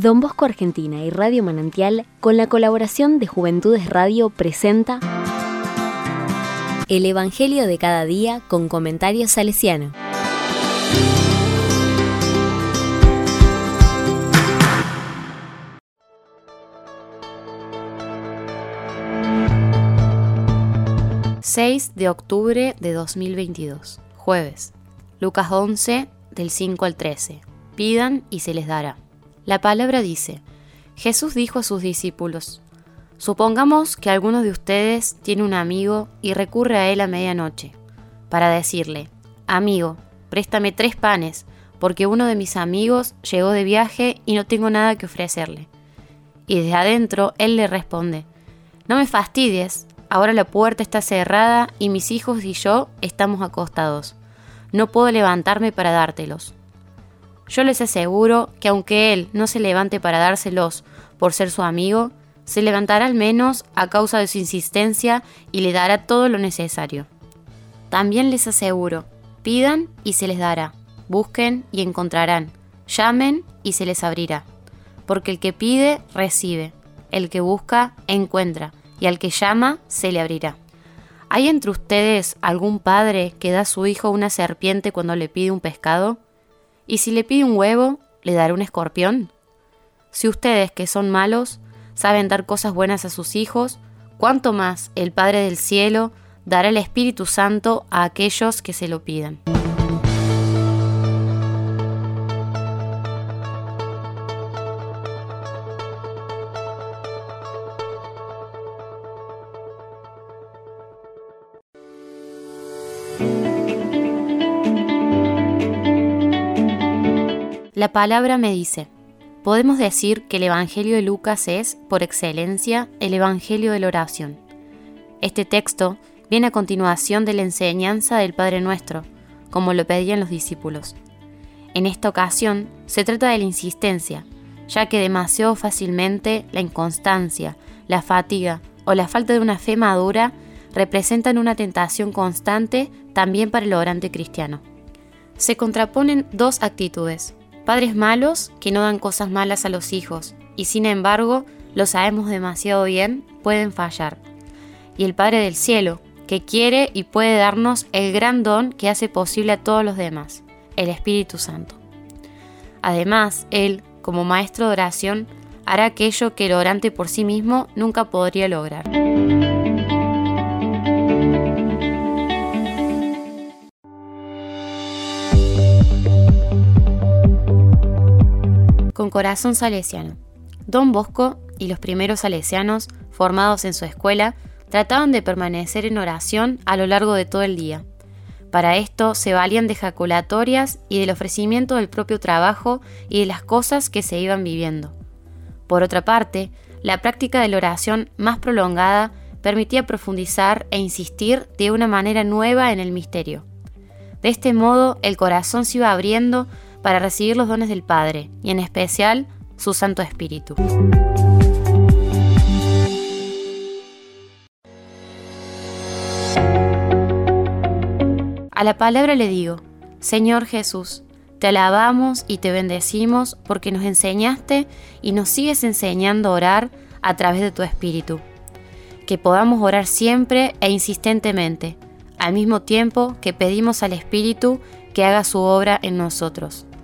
Don Bosco Argentina y Radio Manantial, con la colaboración de Juventudes Radio, presenta El Evangelio de cada día con comentarios salesiano. ...6 de octubre de 2022... ...jueves... ...Lucas 11... ...del 5 al 13... ...pidan y se les dará... La palabra dice, Jesús dijo a sus discípulos, Supongamos que alguno de ustedes tiene un amigo y recurre a él a medianoche, para decirle, Amigo, préstame tres panes, porque uno de mis amigos llegó de viaje y no tengo nada que ofrecerle. Y desde adentro él le responde, No me fastidies, ahora la puerta está cerrada y mis hijos y yo estamos acostados. No puedo levantarme para dártelos. Yo les aseguro que aunque él no se levante para dárselos por ser su amigo, se levantará al menos a causa de su insistencia y le dará todo lo necesario. También les aseguro, pidan y se les dará, busquen y encontrarán, llamen y se les abrirá. Porque el que pide, recibe, el que busca, encuentra, y al que llama, se le abrirá. ¿Hay entre ustedes algún padre que da a su hijo una serpiente cuando le pide un pescado? ¿Y si le pide un huevo, le dará un escorpión? Si ustedes, que son malos, saben dar cosas buenas a sus hijos, ¿cuánto más el Padre del Cielo dará el Espíritu Santo a aquellos que se lo pidan? La palabra me dice, podemos decir que el Evangelio de Lucas es, por excelencia, el Evangelio de la oración. Este texto viene a continuación de la enseñanza del Padre Nuestro, como lo pedían los discípulos. En esta ocasión se trata de la insistencia, ya que demasiado fácilmente la inconstancia, la fatiga o la falta de una fe madura representan una tentación constante también para el orante cristiano. Se contraponen dos actitudes, Padres malos que no dan cosas malas a los hijos y sin embargo, lo sabemos demasiado bien, pueden fallar. Y el Padre del Cielo, que quiere y puede darnos el gran don que hace posible a todos los demás, el Espíritu Santo. Además, Él, como maestro de oración, hará aquello que el orante por sí mismo nunca podría lograr. Con corazón salesiano. Don Bosco y los primeros salesianos, formados en su escuela, trataban de permanecer en oración a lo largo de todo el día. Para esto se valían de jaculatorias y del ofrecimiento del propio trabajo y de las cosas que se iban viviendo. Por otra parte, la práctica de la oración más prolongada permitía profundizar e insistir de una manera nueva en el misterio. De este modo, el corazón se iba abriendo para recibir los dones del Padre y en especial su Santo Espíritu. A la palabra le digo, Señor Jesús, te alabamos y te bendecimos porque nos enseñaste y nos sigues enseñando a orar a través de tu Espíritu. Que podamos orar siempre e insistentemente, al mismo tiempo que pedimos al Espíritu que haga su obra en nosotros.